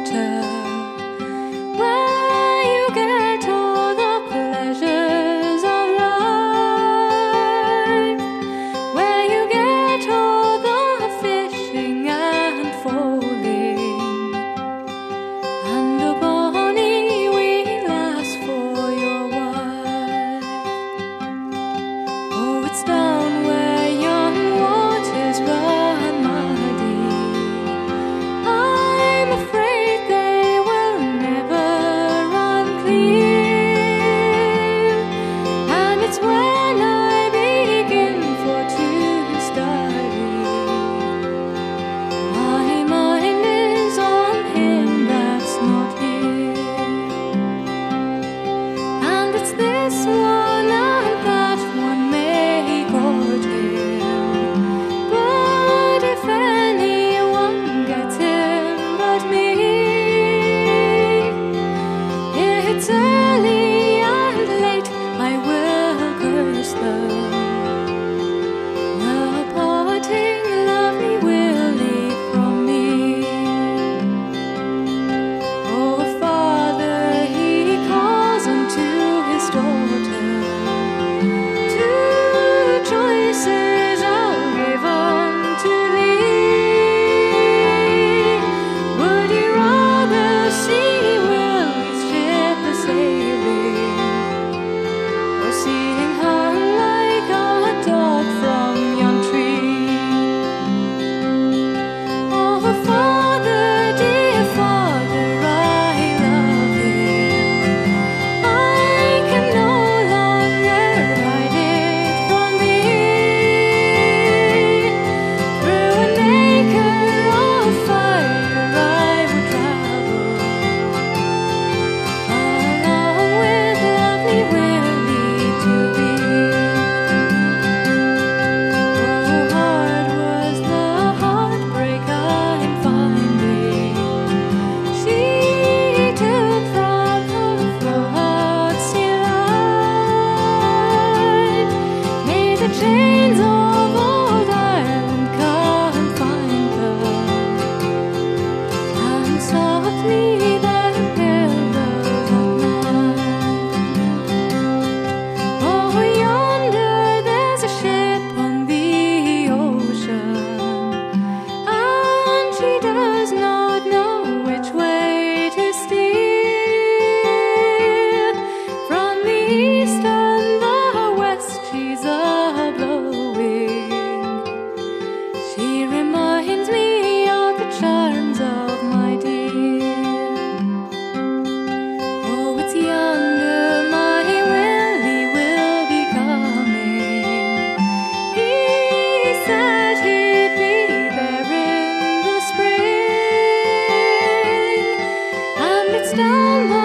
water. down